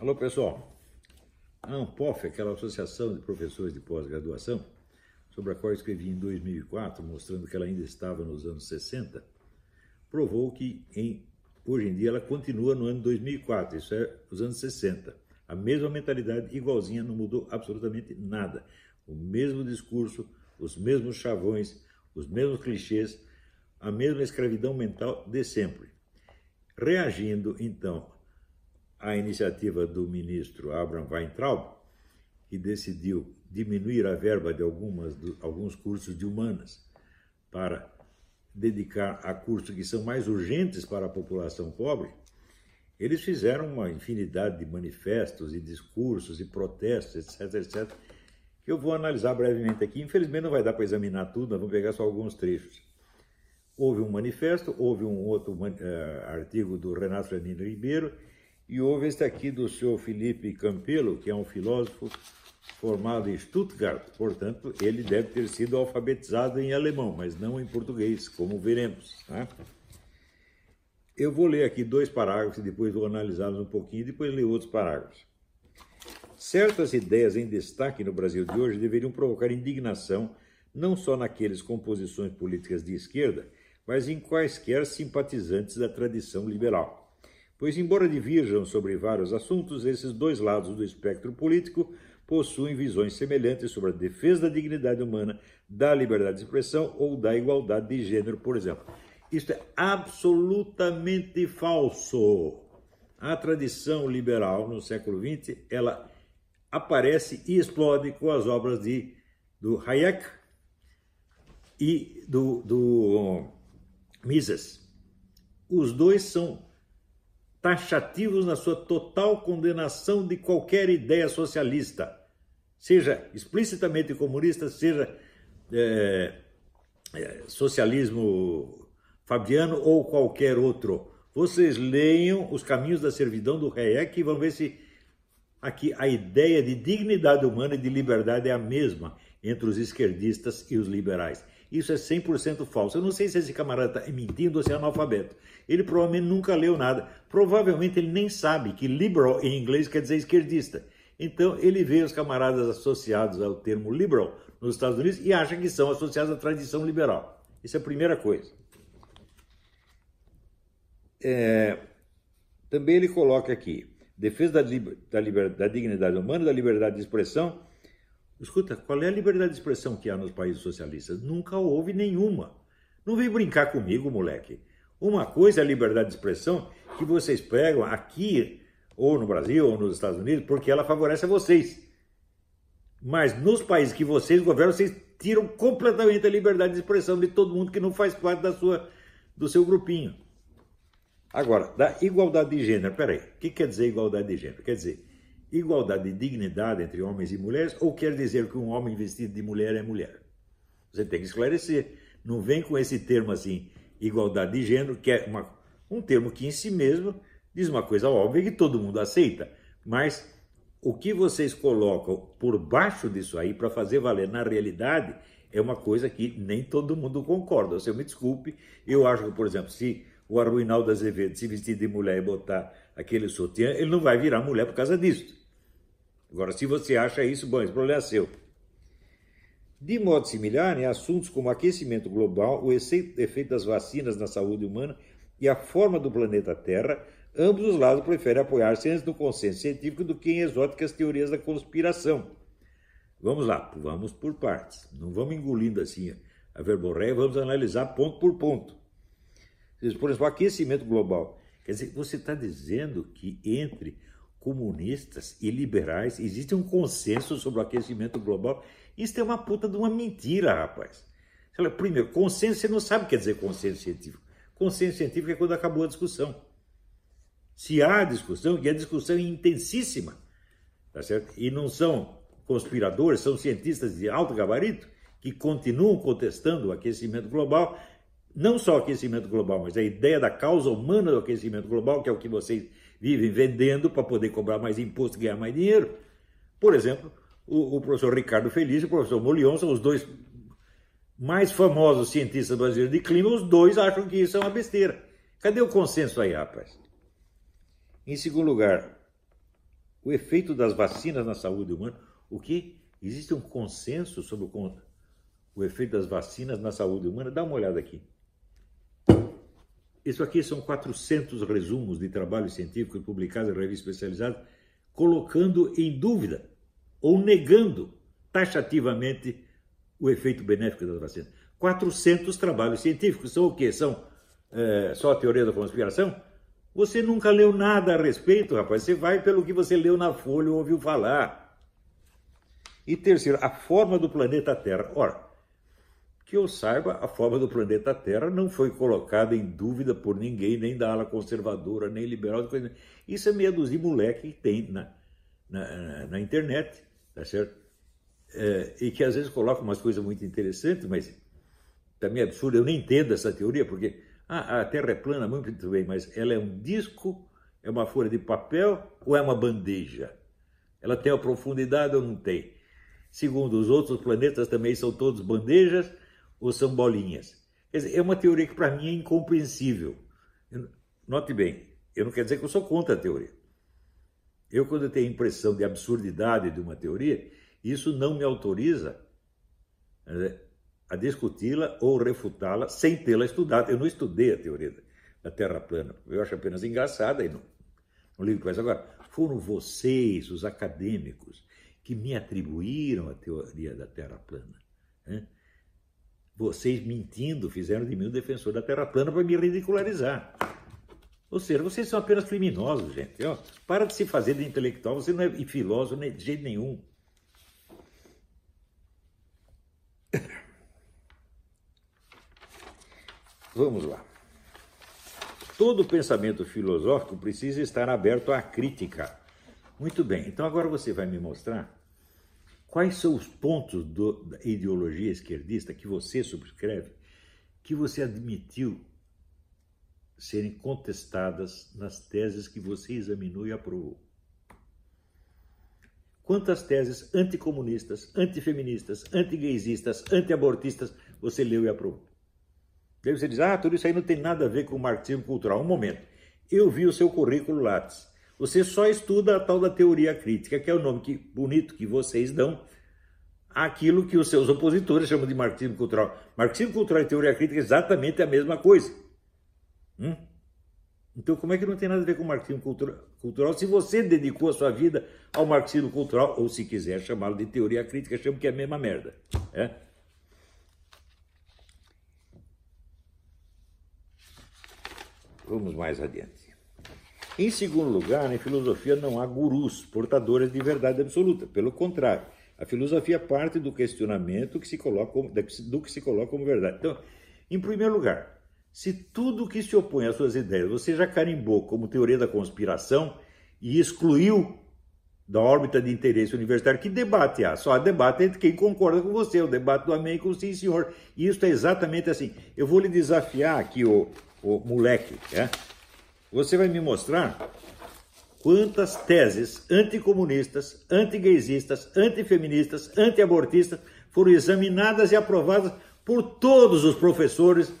Alô, pessoal. A ANPOF, aquela associação de professores de pós-graduação, sobre a qual eu escrevi em 2004, mostrando que ela ainda estava nos anos 60, provou que em, hoje em dia ela continua no ano 2004, isso é os anos 60. A mesma mentalidade, igualzinha, não mudou absolutamente nada. O mesmo discurso, os mesmos chavões, os mesmos clichês, a mesma escravidão mental de sempre. Reagindo, então, a iniciativa do ministro Abraham Weintraub, que decidiu diminuir a verba de algumas, de, alguns cursos de humanas para dedicar a cursos que são mais urgentes para a população pobre, eles fizeram uma infinidade de manifestos e discursos e protestos, etc, etc, que eu vou analisar brevemente aqui. Infelizmente não vai dar para examinar tudo, nós vamos pegar só alguns trechos. Houve um manifesto, houve um outro uh, artigo do Renato Janino Ribeiro, e houve este aqui do senhor Felipe Campelo, que é um filósofo formado em Stuttgart, portanto, ele deve ter sido alfabetizado em alemão, mas não em português, como veremos. Né? Eu vou ler aqui dois parágrafos e depois vou analisá-los um pouquinho e depois ler outros parágrafos. Certas ideias em destaque no Brasil de hoje deveriam provocar indignação não só naqueles com posições políticas de esquerda, mas em quaisquer simpatizantes da tradição liberal pois, embora divirjam sobre vários assuntos, esses dois lados do espectro político possuem visões semelhantes sobre a defesa da dignidade humana, da liberdade de expressão ou da igualdade de gênero, por exemplo. Isto é absolutamente falso. A tradição liberal no século XX, ela aparece e explode com as obras de, do Hayek e do, do Mises. Os dois são taxativos na sua total condenação de qualquer ideia socialista, seja explicitamente comunista, seja é, é, socialismo fabiano ou qualquer outro. Vocês leiam Os Caminhos da Servidão do Hayek e vão ver se aqui a ideia de dignidade humana e de liberdade é a mesma entre os esquerdistas e os liberais. Isso é 100% falso. Eu não sei se esse camarada está mentindo ou se é analfabeto. Ele provavelmente nunca leu nada. Provavelmente ele nem sabe que liberal em inglês quer dizer esquerdista. Então ele vê os camaradas associados ao termo liberal nos Estados Unidos e acha que são associados à tradição liberal. Isso é a primeira coisa. É, também ele coloca aqui: defesa da, da, liber, da dignidade humana, da liberdade de expressão Escuta, qual é a liberdade de expressão que há nos países socialistas? Nunca houve nenhuma. Não vem brincar comigo, moleque. Uma coisa é a liberdade de expressão que vocês pegam aqui, ou no Brasil, ou nos Estados Unidos, porque ela favorece a vocês. Mas nos países que vocês governam, vocês tiram completamente a liberdade de expressão de todo mundo que não faz parte da sua, do seu grupinho. Agora, da igualdade de gênero, peraí, o que quer dizer igualdade de gênero? Quer dizer, igualdade de dignidade entre homens e mulheres ou quer dizer que um homem vestido de mulher é mulher? Você tem que esclarecer. Não vem com esse termo assim, igualdade de gênero, que é uma, um termo que em si mesmo diz uma coisa óbvia que todo mundo aceita, mas o que vocês colocam por baixo disso aí para fazer valer na realidade é uma coisa que nem todo mundo concorda. Você me desculpe, eu acho que, por exemplo, se o Arruinaldo Azevedo se vestir de mulher e botar aquele sutiã, ele não vai virar mulher por causa disso. Agora, se você acha isso, bom, esse problema é seu. De modo similar, em assuntos como aquecimento global, o efeito das vacinas na saúde humana e a forma do planeta Terra, ambos os lados preferem apoiar-se antes no consenso científico do que em exóticas teorias da conspiração. Vamos lá, vamos por partes. Não vamos engolindo assim a verborréia, vamos analisar ponto por ponto. Por exemplo, aquecimento global. Quer dizer, você está dizendo que entre comunistas e liberais, existe um consenso sobre o aquecimento global. Isso é uma puta de uma mentira, rapaz. Primeiro, consenso, você não sabe o que quer dizer consenso científico. Consenso científico é quando acabou a discussão. Se há discussão, e a discussão é intensíssima, tá certo? E não são conspiradores, são cientistas de alto gabarito que continuam contestando o aquecimento global, não só o aquecimento global, mas a ideia da causa humana do aquecimento global, que é o que vocês vivem vendendo para poder cobrar mais imposto e ganhar mais dinheiro. Por exemplo, o, o professor Ricardo Feliz e o professor Molion são os dois mais famosos cientistas brasileiros de clima, os dois acham que isso é uma besteira. Cadê o consenso aí, rapaz? Em segundo lugar, o efeito das vacinas na saúde humana. O que? Existe um consenso sobre o, o efeito das vacinas na saúde humana? Dá uma olhada aqui. Isso aqui são 400 resumos de trabalhos científicos publicados em revistas especializadas, colocando em dúvida ou negando taxativamente o efeito benéfico das vacinas. 400 trabalhos científicos são o quê? São é, só a teoria da conspiração? Você nunca leu nada a respeito, rapaz. Você vai pelo que você leu na Folha ou ouviu falar. E terceiro, a forma do planeta Terra. Ora, que eu saiba, a forma do planeta Terra não foi colocada em dúvida por ninguém, nem da ala conservadora, nem liberal. Coisa. Isso é meia dúzia de moleque que tem na, na, na internet, tá certo? É, e que às vezes coloca umas coisas muito interessantes, mas também é absurdo. Eu nem entendo essa teoria, porque ah, a Terra é plana, muito bem, mas ela é um disco, é uma folha de papel ou é uma bandeja? Ela tem a profundidade ou não tem? Segundo, os outros planetas também são todos bandejas ou são bolinhas? Quer dizer, é uma teoria que para mim é incompreensível. Note bem, eu não quero dizer que eu sou contra a teoria. Eu, quando eu tenho a impressão de absurdidade de uma teoria, isso não me autoriza né, a discuti-la ou refutá-la sem tê-la estudado. Eu não estudei a teoria da Terra plana, eu acho apenas engraçada e não, não ligo isso. Agora, foram vocês, os acadêmicos, que me atribuíram a teoria da Terra plana. Né? Vocês, mentindo, fizeram de mim um defensor da Terra plana para me ridicularizar. Ou seja, vocês são apenas criminosos, gente. Ó, para de se fazer de intelectual, você não é filósofo de jeito nenhum. Vamos lá. Todo pensamento filosófico precisa estar aberto à crítica. Muito bem, então agora você vai me mostrar quais são os pontos do, da ideologia esquerdista que você subscreve, que você admitiu serem contestadas nas teses que você examinou e aprovou. Quantas teses anticomunistas, antifeministas, antigaysistas, antiabortistas você leu e aprovou? Daí você diz, ah, tudo isso aí não tem nada a ver com o marxismo cultural. Um momento. Eu vi o seu currículo Lattes. Você só estuda a tal da teoria crítica, que é o nome que, bonito que vocês dão àquilo que os seus opositores chamam de marxismo cultural. Marxismo cultural e teoria crítica é exatamente a mesma coisa. Hum? Então, como é que não tem nada a ver com marxismo cultural se você dedicou a sua vida ao marxismo cultural, ou se quiser chamá-lo de teoria crítica, chamo que é a mesma merda. É? Vamos mais adiante. Em segundo lugar, na filosofia não há gurus, portadores de verdade absoluta. Pelo contrário, a filosofia parte do questionamento que se coloca como, do que se coloca como verdade. Então, em primeiro lugar, se tudo que se opõe às suas ideias você já carimbou como teoria da conspiração e excluiu da órbita de interesse universitário, que debate há? Só há debate entre quem concorda com você, o debate do amém com o sim, senhor. E isso é exatamente assim. Eu vou lhe desafiar aqui, o, o moleque, né? Você vai me mostrar quantas teses anticomunistas, antigaysistas, antifeministas, antiabortistas foram examinadas e aprovadas por todos os professores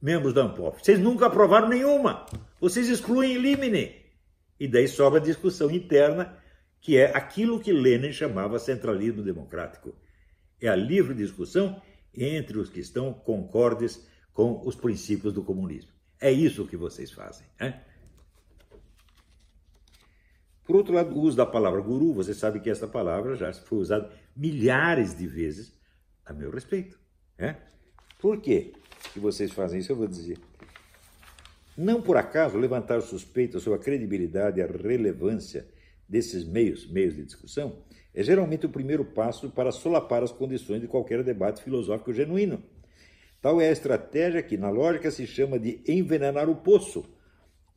membros da ANPOF. Vocês nunca aprovaram nenhuma. Vocês excluem limine. E daí sobra a discussão interna, que é aquilo que Lenin chamava centralismo democrático. É a livre discussão entre os que estão concordes com os princípios do comunismo. É isso que vocês fazem. Né? Por outro lado, o uso da palavra guru, você sabe que essa palavra já foi usada milhares de vezes a meu respeito. Né? Por quê que vocês fazem isso? Eu vou dizer. Não por acaso levantar suspeitas sobre a credibilidade e a relevância desses meios, meios de discussão, é geralmente o primeiro passo para solapar as condições de qualquer debate filosófico genuíno. Tal é a estratégia que, na lógica, se chama de envenenar o poço,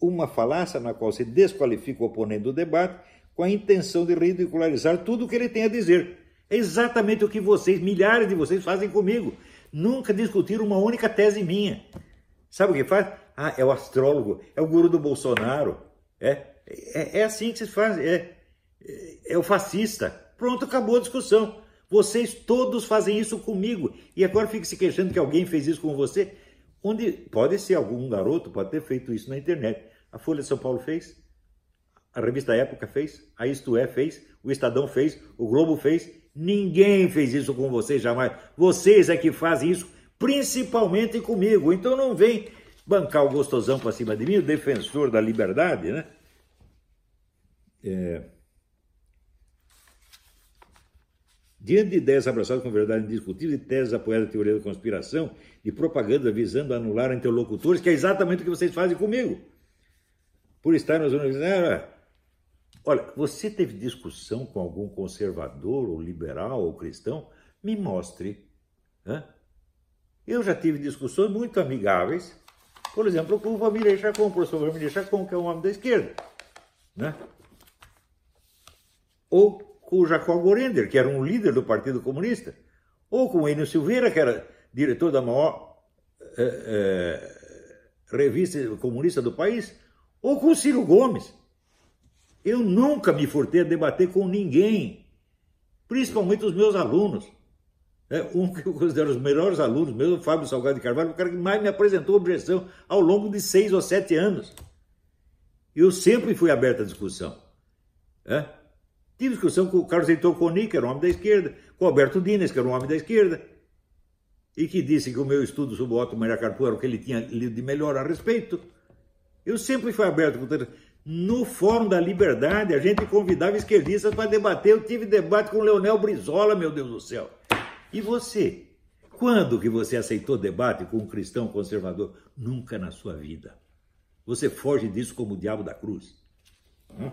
uma falácia na qual se desqualifica o oponente do debate com a intenção de ridicularizar tudo o que ele tem a dizer. É exatamente o que vocês, milhares de vocês, fazem comigo. Nunca discutiram uma única tese minha. Sabe o que faz? Ah, é o astrólogo, é o guru do Bolsonaro. É, é, é assim que se faz. É, é, é o fascista. Pronto, acabou a discussão. Vocês todos fazem isso comigo. E agora fica se queixando que alguém fez isso com você. Onde pode ser algum garoto, pode ter feito isso na internet. A Folha de São Paulo fez, A revista Época fez, a Isto É fez, o Estadão fez, o Globo fez. Ninguém fez isso com vocês jamais. Vocês é que fazem isso, principalmente comigo. Então não vem bancar o gostosão para cima de mim, o defensor da liberdade, né? É... Diante de ideias abraçadas com verdade indiscutível e teses apoiadas na teoria da conspiração e propaganda visando anular interlocutores, que é exatamente o que vocês fazem comigo. Por estar nas universidades. Olha, você teve discussão com algum conservador, ou liberal, ou cristão? Me mostre. Né? Eu já tive discussões muito amigáveis, por exemplo, com o Família Chacon, o professor Família Chacon, que é um homem da esquerda. Né? Ou com o Jacob Gorender, que era um líder do Partido Comunista, ou com o Enio Silveira, que era diretor da maior é, é, revista comunista do país, ou com o Ciro Gomes. Eu nunca me furtei a debater com ninguém, principalmente os meus alunos. É, um que eu considero os melhores alunos, mesmo Fábio Salgado de Carvalho, o cara que mais me apresentou objeção ao longo de seis ou sete anos. Eu sempre fui aberto à discussão. É? Tive discussão com o Carlos Heitor Coni, que era um homem da esquerda, com o Alberto Dines, que era um homem da esquerda, e que disse que o meu estudo sobre o Otto Maria Carpo era o que ele tinha lido de melhor a respeito. Eu sempre fui aberto com no Fórum da Liberdade, a gente convidava esquerdistas para debater. Eu tive debate com o Leonel Brizola, meu Deus do céu. E você? Quando que você aceitou debate com um cristão conservador? Nunca na sua vida. Você foge disso como o diabo da cruz. Hum?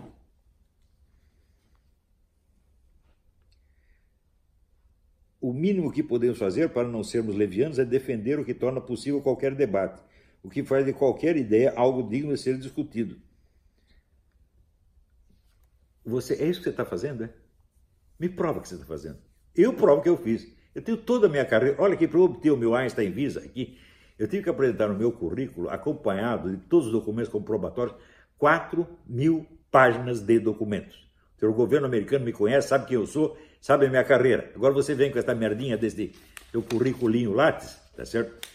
O mínimo que podemos fazer para não sermos levianos é defender o que torna possível qualquer debate, o que faz de qualquer ideia algo digno de ser discutido. Você é isso que você está fazendo, é? Me prova que você está fazendo. Eu provo que eu fiz. Eu tenho toda a minha carreira. Olha aqui, para eu obter o meu Einstein Visa aqui, eu tive que apresentar no meu currículo, acompanhado de todos os documentos comprobatórios, 4 mil páginas de documentos. O governo americano me conhece, sabe quem eu sou, sabe a minha carreira. Agora você vem com essa merdinha desse teu currículinho Lattes, tá certo?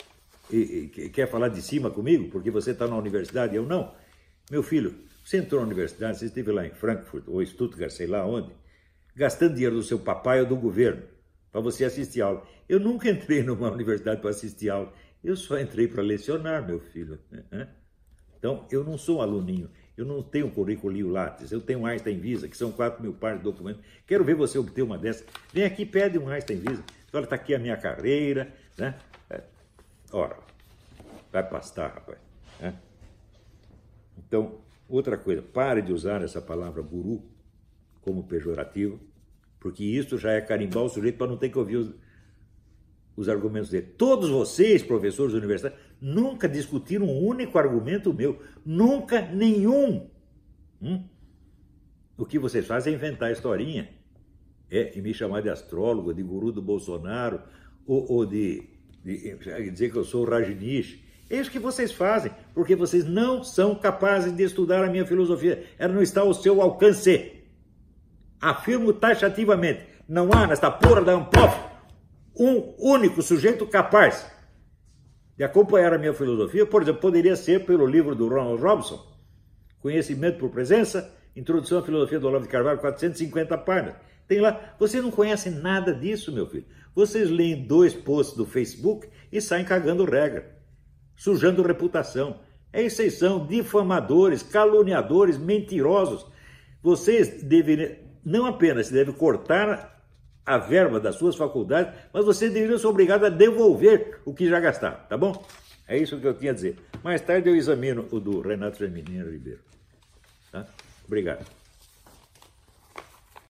E, e, quer falar de cima comigo, porque você está na universidade e eu não. Meu filho, você entrou na universidade, você esteve lá em Frankfurt ou Stuttgart, sei lá onde, gastando dinheiro do seu papai ou do governo para você assistir aula. Eu nunca entrei numa universidade para assistir aula. Eu só entrei para lecionar, meu filho. Então, eu não sou um aluninho. Eu não tenho currículo Lattes, eu tenho um Einstein Visa, que são 4 mil pares de documentos. Quero ver você obter uma dessas. Vem aqui, pede um Einstein Visa. Olha, está aqui a minha carreira, né? É. Ora, vai pastar, rapaz. Né? Então, outra coisa, pare de usar essa palavra guru como pejorativo, porque isso já é carimbar o sujeito para não ter que ouvir os, os argumentos dele. Todos vocês, professores universitários, nunca discutiram um único argumento meu. Nunca nenhum. Hum? O que vocês fazem é inventar historinha. É, e me chamar de astrólogo, de guru do Bolsonaro, ou, ou de, de, dizer que eu sou Rajneesh. É isso que vocês fazem, porque vocês não são capazes de estudar a minha filosofia. Ela não está ao seu alcance. Afirmo taxativamente: não há nesta porra da Ampof um único sujeito capaz de acompanhar a minha filosofia, por exemplo, poderia ser pelo livro do Ronald Robson, Conhecimento por Presença, Introdução à Filosofia do Olavo de Carvalho, 450 páginas. Tem lá, você não conhece nada disso, meu filho. Vocês leem dois posts do Facebook e saem cagando regra, sujando reputação. É isso são difamadores, caluniadores, mentirosos. Vocês devem, não apenas devem cortar a verba das suas faculdades, mas você deveria ser obrigado a devolver o que já gastaram, tá bom? É isso que eu tinha a dizer. Mais tarde eu examino o do Renato Feminino Ribeiro. Tá? Obrigado.